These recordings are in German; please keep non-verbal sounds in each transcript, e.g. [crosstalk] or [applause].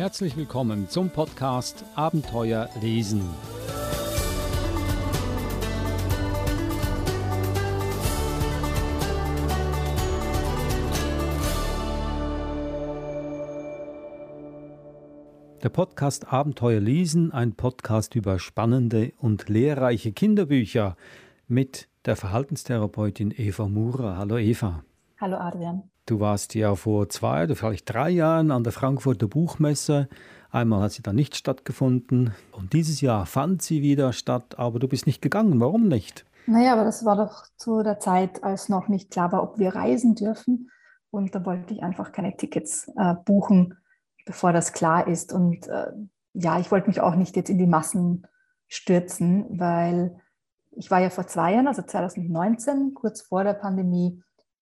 Herzlich willkommen zum Podcast Abenteuer lesen. Der Podcast Abenteuer lesen, ein Podcast über spannende und lehrreiche Kinderbücher mit der Verhaltenstherapeutin Eva Murer. Hallo Eva. Hallo Adrian. Du warst ja vor zwei oder vielleicht drei Jahren an der Frankfurter Buchmesse. Einmal hat sie dann nicht stattgefunden und dieses Jahr fand sie wieder statt, aber du bist nicht gegangen. Warum nicht? Naja, aber das war doch zu der Zeit, als noch nicht klar war, ob wir reisen dürfen. Und da wollte ich einfach keine Tickets äh, buchen, bevor das klar ist. Und äh, ja, ich wollte mich auch nicht jetzt in die Massen stürzen, weil ich war ja vor zwei Jahren, also 2019, kurz vor der Pandemie,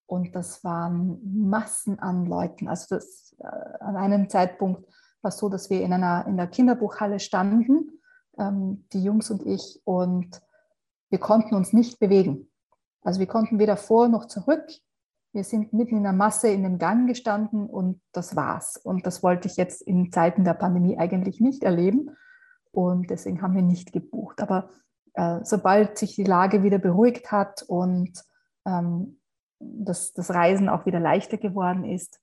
und das waren Massen an Leuten. Also das, äh, an einem Zeitpunkt war es so, dass wir in einer in der Kinderbuchhalle standen, ähm, die Jungs und ich, und wir konnten uns nicht bewegen. Also wir konnten weder vor noch zurück. Wir sind mitten in der Masse in dem Gang gestanden und das war's. Und das wollte ich jetzt in Zeiten der Pandemie eigentlich nicht erleben. Und deswegen haben wir nicht gebucht. Aber äh, sobald sich die Lage wieder beruhigt hat und ähm, dass das Reisen auch wieder leichter geworden ist,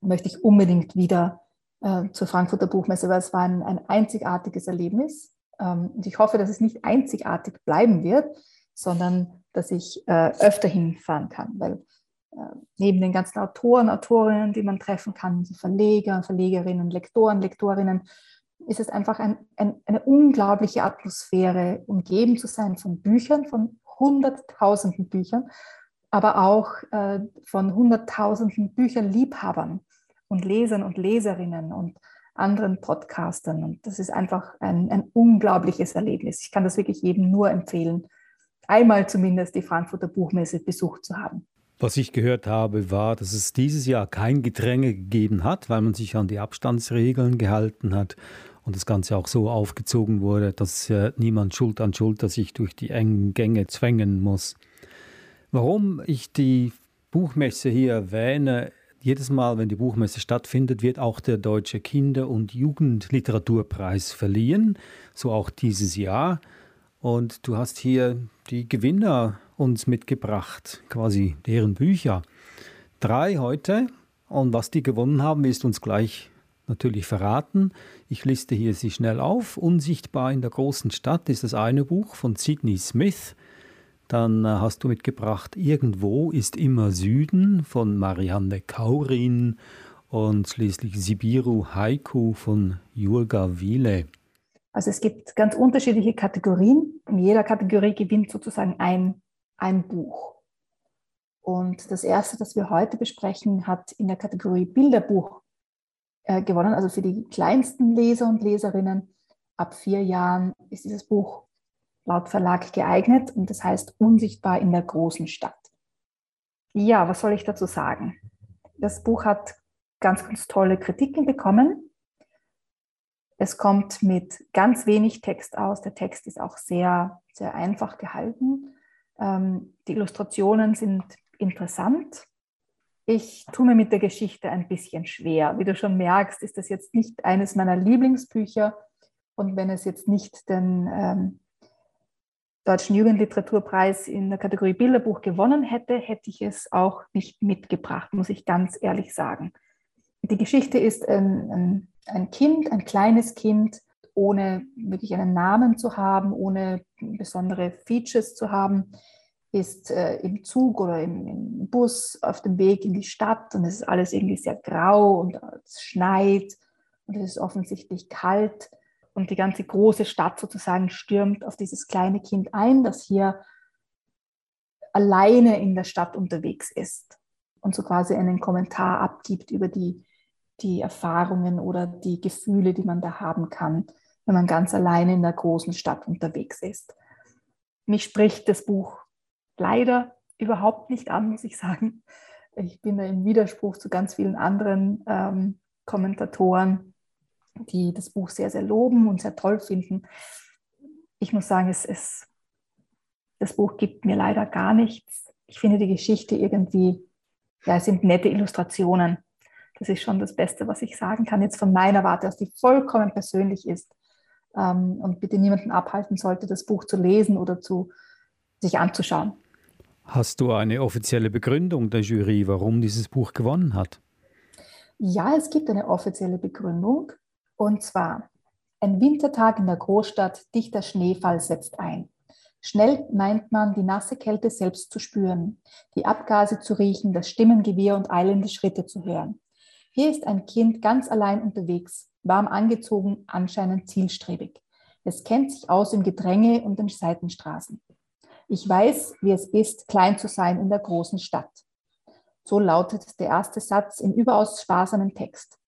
möchte ich unbedingt wieder äh, zur Frankfurter Buchmesse, weil es war ein, ein einzigartiges Erlebnis. Ähm, und ich hoffe, dass es nicht einzigartig bleiben wird, sondern dass ich äh, öfter hinfahren kann, weil äh, neben den ganzen Autoren, Autorinnen, die man treffen kann, Verleger, Verlegerinnen, Lektoren, Lektorinnen, ist es einfach ein, ein, eine unglaubliche Atmosphäre, umgeben zu sein von Büchern, von hunderttausenden Büchern aber auch äh, von hunderttausenden Bücherliebhabern und Lesern und Leserinnen und anderen Podcastern. Und das ist einfach ein, ein unglaubliches Erlebnis. Ich kann das wirklich jedem nur empfehlen, einmal zumindest die Frankfurter Buchmesse besucht zu haben. Was ich gehört habe, war, dass es dieses Jahr kein Gedränge gegeben hat, weil man sich an die Abstandsregeln gehalten hat und das Ganze auch so aufgezogen wurde, dass äh, niemand Schuld an Schulter sich durch die engen Gänge zwängen muss. Warum ich die Buchmesse hier erwähne, jedes Mal, wenn die Buchmesse stattfindet, wird auch der Deutsche Kinder- und Jugendliteraturpreis verliehen, so auch dieses Jahr. Und du hast hier die Gewinner uns mitgebracht, quasi deren Bücher. Drei heute. Und was die gewonnen haben, ist uns gleich natürlich verraten. Ich liste hier sie schnell auf. Unsichtbar in der großen Stadt ist das eine Buch von Sidney Smith. Dann äh, hast du mitgebracht Irgendwo ist immer Süden von Marianne Kaurin und schließlich Sibiru Haiku von Jurga Wiele. Also es gibt ganz unterschiedliche Kategorien. In jeder Kategorie gewinnt sozusagen ein, ein Buch. Und das erste, das wir heute besprechen, hat in der Kategorie Bilderbuch äh, gewonnen. Also für die kleinsten Leser und Leserinnen ab vier Jahren ist dieses Buch laut Verlag geeignet und das heißt unsichtbar in der großen Stadt. Ja, was soll ich dazu sagen? Das Buch hat ganz, ganz tolle Kritiken bekommen. Es kommt mit ganz wenig Text aus. Der Text ist auch sehr, sehr einfach gehalten. Ähm, die Illustrationen sind interessant. Ich tue mir mit der Geschichte ein bisschen schwer. Wie du schon merkst, ist das jetzt nicht eines meiner Lieblingsbücher. Und wenn es jetzt nicht den ähm, Deutschen Jugendliteraturpreis in der Kategorie Bilderbuch gewonnen hätte, hätte ich es auch nicht mitgebracht, muss ich ganz ehrlich sagen. Die Geschichte ist ein, ein, ein Kind, ein kleines Kind, ohne wirklich einen Namen zu haben, ohne besondere Features zu haben, ist äh, im Zug oder im, im, Bus auf dem Weg in die Stadt und es ist alles irgendwie sehr grau und es schneit und es ist offensichtlich kalt und die ganze große Stadt sozusagen stürmt auf dieses kleine Kind ein, das hier alleine in der Stadt unterwegs ist und so quasi einen Kommentar abgibt über die, die Erfahrungen oder die Gefühle, die man da haben kann, wenn man ganz alleine in der großen Stadt unterwegs ist. Mich spricht das Buch leider überhaupt nicht an, muss ich sagen. Ich bin da im Widerspruch zu ganz vielen anderen ähm, Kommentatoren die das Buch sehr, sehr loben und sehr toll finden. Ich muss sagen, es, es, das Buch gibt mir leider gar nichts. Ich finde die Geschichte irgendwie, ja, es sind nette Illustrationen, Das ist schon das Beste, was ich sagen kann, jetzt von meiner Warte aus, die vollkommen persönlich ist ähm, und bitte niemanden abhalten sollte, das Buch zu lesen oder zu sich anzuschauen. Hast du eine offizielle Begründung der Jury, warum dieses Buch gewonnen hat? Ja, es gibt eine offizielle Begründung. Und zwar, ein Wintertag in der Großstadt, dichter Schneefall setzt ein. Schnell meint man, die nasse Kälte selbst zu spüren, die Abgase zu riechen, das Stimmengewirr und eilende Schritte zu hören. Hier ist ein Kind ganz allein unterwegs, warm angezogen, anscheinend zielstrebig. Es kennt sich aus im Gedränge und den Seitenstraßen. Ich weiß, wie es ist, klein zu sein in der großen Stadt. So lautet der erste Satz im überaus sparsamen Text.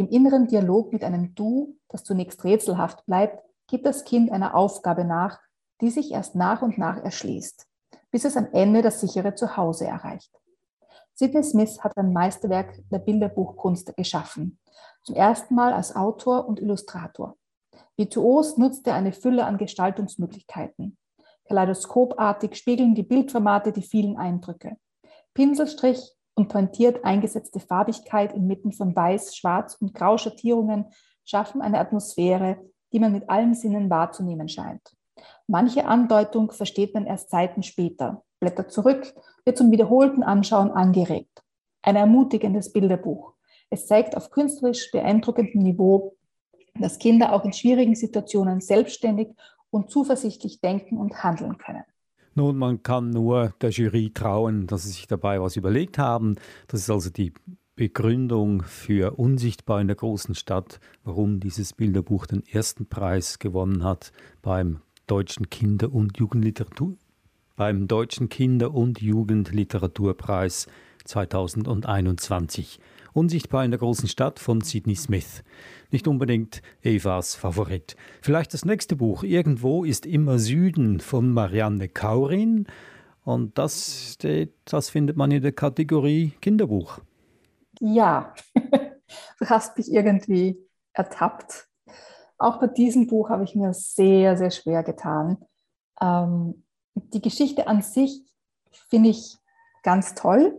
Im inneren Dialog mit einem Du, das zunächst rätselhaft bleibt, gibt das Kind einer Aufgabe nach, die sich erst nach und nach erschließt, bis es am Ende das sichere Zuhause erreicht. Sidney Smith hat ein Meisterwerk der Bilderbuchkunst geschaffen, zum ersten Mal als Autor und Illustrator. Virtuos nutzt er eine Fülle an Gestaltungsmöglichkeiten. Kaleidoskopartig spiegeln die Bildformate die vielen Eindrücke. Pinselstrich und pointiert eingesetzte Farbigkeit inmitten von Weiß, Schwarz und Grauschattierungen schaffen eine Atmosphäre, die man mit allen Sinnen wahrzunehmen scheint. Manche Andeutung versteht man erst Zeiten später, blättert zurück, wird zum wiederholten Anschauen angeregt. Ein ermutigendes Bilderbuch. Es zeigt auf künstlerisch beeindruckendem Niveau, dass Kinder auch in schwierigen Situationen selbstständig und zuversichtlich denken und handeln können. Nun, man kann nur der Jury trauen, dass sie sich dabei was überlegt haben. Das ist also die Begründung für Unsichtbar in der großen Stadt, warum dieses Bilderbuch den ersten Preis gewonnen hat beim Deutschen Kinder- und Jugendliteratur beim Deutschen Kinder- und Jugendliteraturpreis 2021. Unsichtbar in der großen Stadt von Sidney Smith. Nicht unbedingt Evas Favorit. Vielleicht das nächste Buch, Irgendwo ist immer Süden von Marianne Kaurin. Und das, das findet man in der Kategorie Kinderbuch. Ja, [laughs] du hast mich irgendwie ertappt. Auch bei diesem Buch habe ich mir sehr, sehr schwer getan. Ähm, die Geschichte an sich finde ich ganz toll.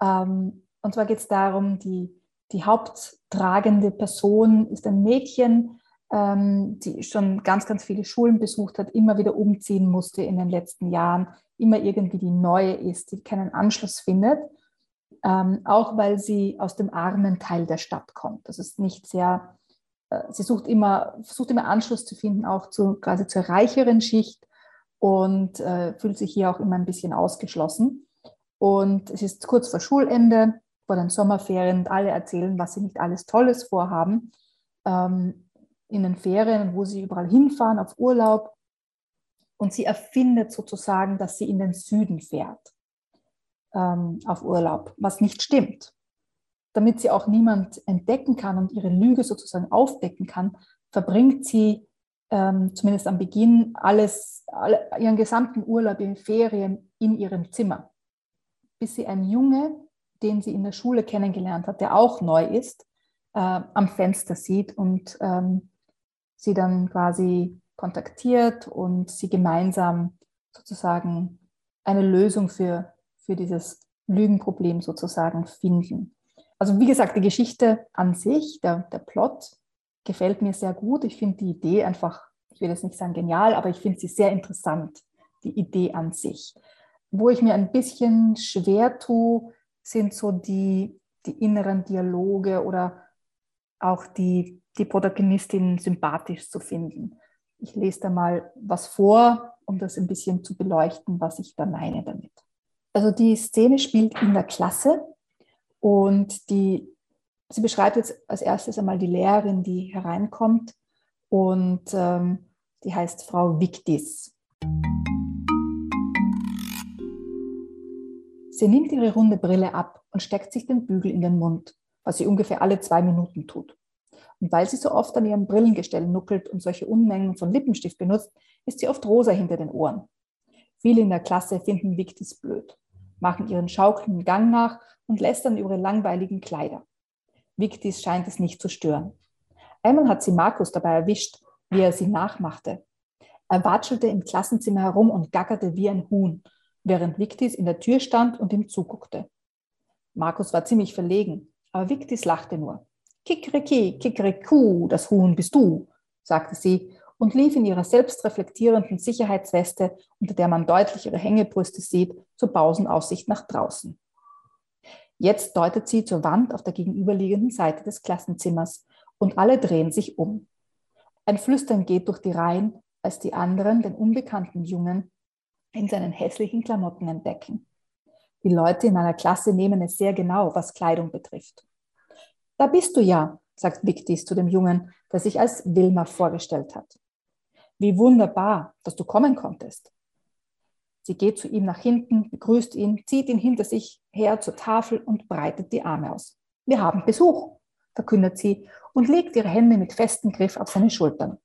Ähm, und zwar geht es darum, die, die haupttragende Person ist ein Mädchen, ähm, die schon ganz, ganz viele Schulen besucht hat, immer wieder umziehen musste in den letzten Jahren, immer irgendwie die neue ist, die keinen Anschluss findet. Ähm, auch weil sie aus dem armen Teil der Stadt kommt. Das ist nicht sehr, äh, sie sucht immer, versucht immer Anschluss zu finden, auch zu, quasi zur reicheren Schicht und äh, fühlt sich hier auch immer ein bisschen ausgeschlossen. Und es ist kurz vor Schulende vor den Sommerferien und alle erzählen, was sie nicht alles Tolles vorhaben ähm, in den Ferien, wo sie überall hinfahren auf Urlaub. Und sie erfindet sozusagen, dass sie in den Süden fährt ähm, auf Urlaub, was nicht stimmt. Damit sie auch niemand entdecken kann und ihre Lüge sozusagen aufdecken kann, verbringt sie ähm, zumindest am Beginn alles, alle, ihren gesamten Urlaub in Ferien in ihrem Zimmer, bis sie ein Junge den sie in der Schule kennengelernt hat, der auch neu ist, äh, am Fenster sieht und ähm, sie dann quasi kontaktiert und sie gemeinsam sozusagen eine Lösung für, für dieses Lügenproblem sozusagen finden. Also wie gesagt, die Geschichte an sich, der, der Plot gefällt mir sehr gut. Ich finde die Idee einfach, ich will jetzt nicht sagen genial, aber ich finde sie sehr interessant, die Idee an sich. Wo ich mir ein bisschen schwer tue, sind so die, die inneren Dialoge oder auch die, die Protagonistin sympathisch zu finden. Ich lese da mal was vor, um das ein bisschen zu beleuchten, was ich da meine damit. Also die Szene spielt in der Klasse und die, sie beschreibt jetzt als erstes einmal die Lehrerin, die hereinkommt und ähm, die heißt Frau Victis. Sie nimmt ihre runde Brille ab und steckt sich den Bügel in den Mund, was sie ungefähr alle zwei Minuten tut. Und weil sie so oft an ihrem Brillengestell nuckelt und solche Unmengen von Lippenstift benutzt, ist sie oft rosa hinter den Ohren. Viele in der Klasse finden Victis blöd, machen ihren schaukelnden Gang nach und lästern über ihre langweiligen Kleider. Victis scheint es nicht zu stören. Einmal hat sie Markus dabei erwischt, wie er sie nachmachte. Er watschelte im Klassenzimmer herum und gackerte wie ein Huhn während Victis in der Tür stand und ihm zuguckte. Markus war ziemlich verlegen. Aber Victis lachte nur. Kikeriki, Kikeriku, das Huhn bist du, sagte sie und lief in ihrer selbstreflektierenden Sicherheitsweste, unter der man deutlich ihre Hängebrüste sieht, zur Pausenaussicht nach draußen. Jetzt deutet sie zur Wand auf der gegenüberliegenden Seite des Klassenzimmers und alle drehen sich um. Ein Flüstern geht durch die Reihen, als die anderen den unbekannten Jungen in seinen hässlichen Klamotten entdecken. Die Leute in meiner Klasse nehmen es sehr genau, was Kleidung betrifft. Da bist du ja, sagt Victis zu dem Jungen, der sich als Wilma vorgestellt hat. Wie wunderbar, dass du kommen konntest. Sie geht zu ihm nach hinten, begrüßt ihn, zieht ihn hinter sich her zur Tafel und breitet die Arme aus. Wir haben Besuch, verkündet sie und legt ihre Hände mit festem Griff auf seine Schultern.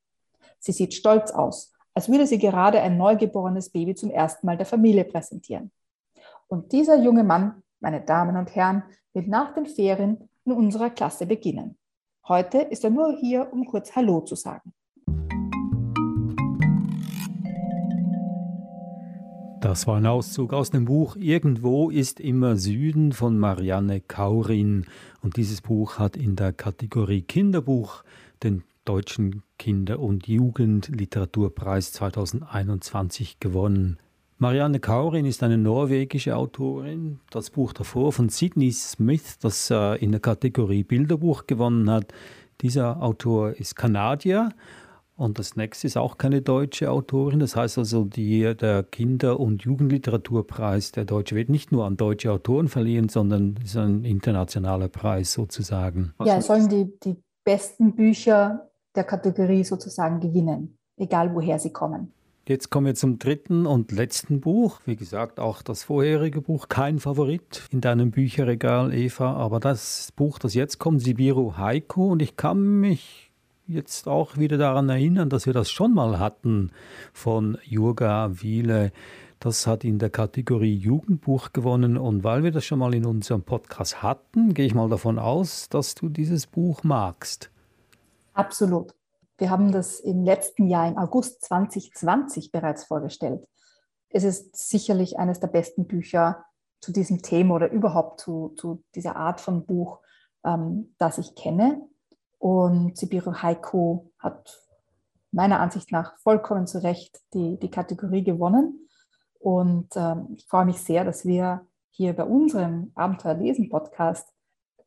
Sie sieht stolz aus, als würde sie gerade ein neugeborenes Baby zum ersten Mal der Familie präsentieren. Und dieser junge Mann, meine Damen und Herren, wird nach den Ferien in unserer Klasse beginnen. Heute ist er nur hier, um kurz Hallo zu sagen. Das war ein Auszug aus dem Buch Irgendwo ist immer Süden von Marianne Kaurin. Und dieses Buch hat in der Kategorie Kinderbuch den Deutschen Kinder- und Jugendliteraturpreis 2021 gewonnen. Marianne Kaurin ist eine norwegische Autorin. Das Buch davor von Sidney Smith, das äh, in der Kategorie Bilderbuch gewonnen hat. Dieser Autor ist Kanadier und das nächste ist auch keine deutsche Autorin. Das heißt also, die, der Kinder- und Jugendliteraturpreis der Deutsche wird nicht nur an deutsche Autoren verliehen, sondern ist ein internationaler Preis sozusagen. Ja, es sollen die, die besten Bücher der Kategorie sozusagen gewinnen, egal woher sie kommen. Jetzt kommen wir zum dritten und letzten Buch. Wie gesagt, auch das vorherige Buch, kein Favorit in deinem Bücherregal, Eva. Aber das Buch, das jetzt kommt, Sibiru Haiku. Und ich kann mich jetzt auch wieder daran erinnern, dass wir das schon mal hatten von Jurga Wiele. Das hat in der Kategorie Jugendbuch gewonnen. Und weil wir das schon mal in unserem Podcast hatten, gehe ich mal davon aus, dass du dieses Buch magst. Absolut. Wir haben das im letzten Jahr, im August 2020 bereits vorgestellt. Es ist sicherlich eines der besten Bücher zu diesem Thema oder überhaupt zu, zu dieser Art von Buch, ähm, das ich kenne. Und Sibiru Haiku hat meiner Ansicht nach vollkommen zu Recht die, die Kategorie gewonnen. Und ähm, ich freue mich sehr, dass wir hier bei unserem Abenteuer lesen Podcast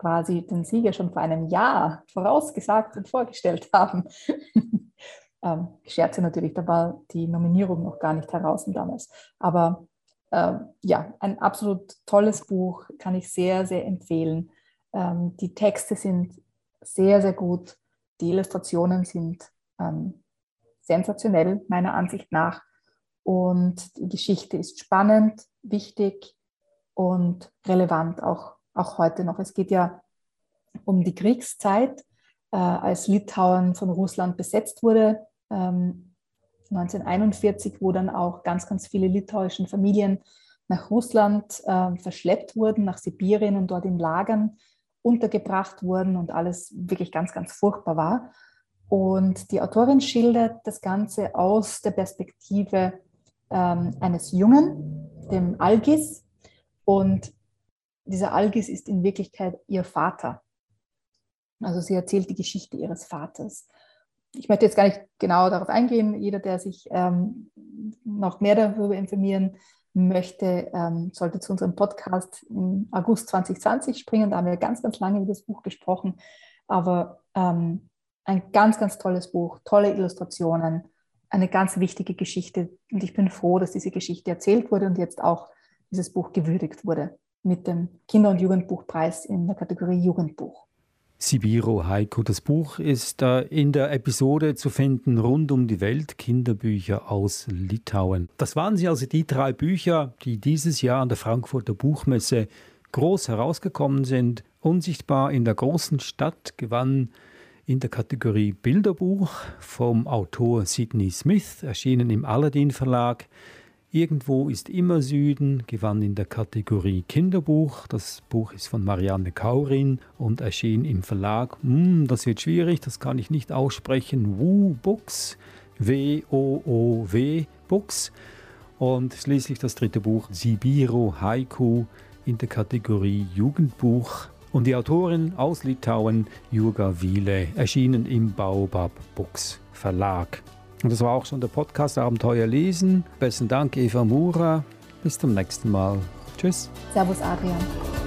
quasi den Sieger schon vor einem Jahr vorausgesagt und vorgestellt [laughs] haben. ähm, Scherze natürlich, da war die Nominierung noch gar nicht heraus damals. Aber äh, ja, ein absolut tolles Buch, kann ich sehr, sehr empfehlen. Ähm, die Texte sind sehr, sehr gut. Die Illustrationen sind ähm, sensationell, meiner Ansicht nach. Und die Geschichte ist spannend, wichtig und relevant auch, auch heute noch. Es geht ja um die Kriegszeit, äh, als Litauen von Russland besetzt wurde. Ähm, 1941, wo dann auch ganz, ganz viele litauischen Familien nach Russland äh, verschleppt wurden, nach Sibirien und dort in Lagern untergebracht wurden und alles wirklich ganz, ganz furchtbar war. Und die Autorin schildert das Ganze aus der Perspektive ähm, eines Jungen, dem Algis. Und dieser Algis ist in Wirklichkeit ihr Vater. Also sie erzählt die Geschichte ihres Vaters. Ich möchte jetzt gar nicht genau darauf eingehen. Jeder, der sich ähm, noch mehr darüber informieren möchte, ähm, sollte zu unserem Podcast im August 2020 springen. Da haben wir ganz, ganz lange über das Buch gesprochen. Aber ähm, ein ganz, ganz tolles Buch, tolle Illustrationen, eine ganz wichtige Geschichte. Und ich bin froh, dass diese Geschichte erzählt wurde und jetzt auch dieses Buch gewürdigt wurde mit dem Kinder- und Jugendbuchpreis in der Kategorie Jugendbuch. Sibiro Heiko. Das Buch ist in der Episode zu finden rund um die Welt Kinderbücher aus Litauen. Das waren sie also die drei Bücher, die dieses Jahr an der Frankfurter Buchmesse groß herausgekommen sind. Unsichtbar in der großen Stadt gewann in der Kategorie Bilderbuch vom Autor Sidney Smith, erschienen im Aladdin Verlag. Irgendwo ist immer Süden, gewann in der Kategorie Kinderbuch. Das Buch ist von Marianne Kaurin und erschien im Verlag. Hm, das wird schwierig, das kann ich nicht aussprechen. Wu Books, W-O-O-W Books. Und schließlich das dritte Buch, Sibiro Haiku, in der Kategorie Jugendbuch Und die Autorin aus Litauen, Jurga Wiele, erschienen im Baobab Books Verlag. Und das war auch schon der Podcast Abenteuer lesen. Besten Dank, Eva Mura. Bis zum nächsten Mal. Tschüss. Servus, Adrian.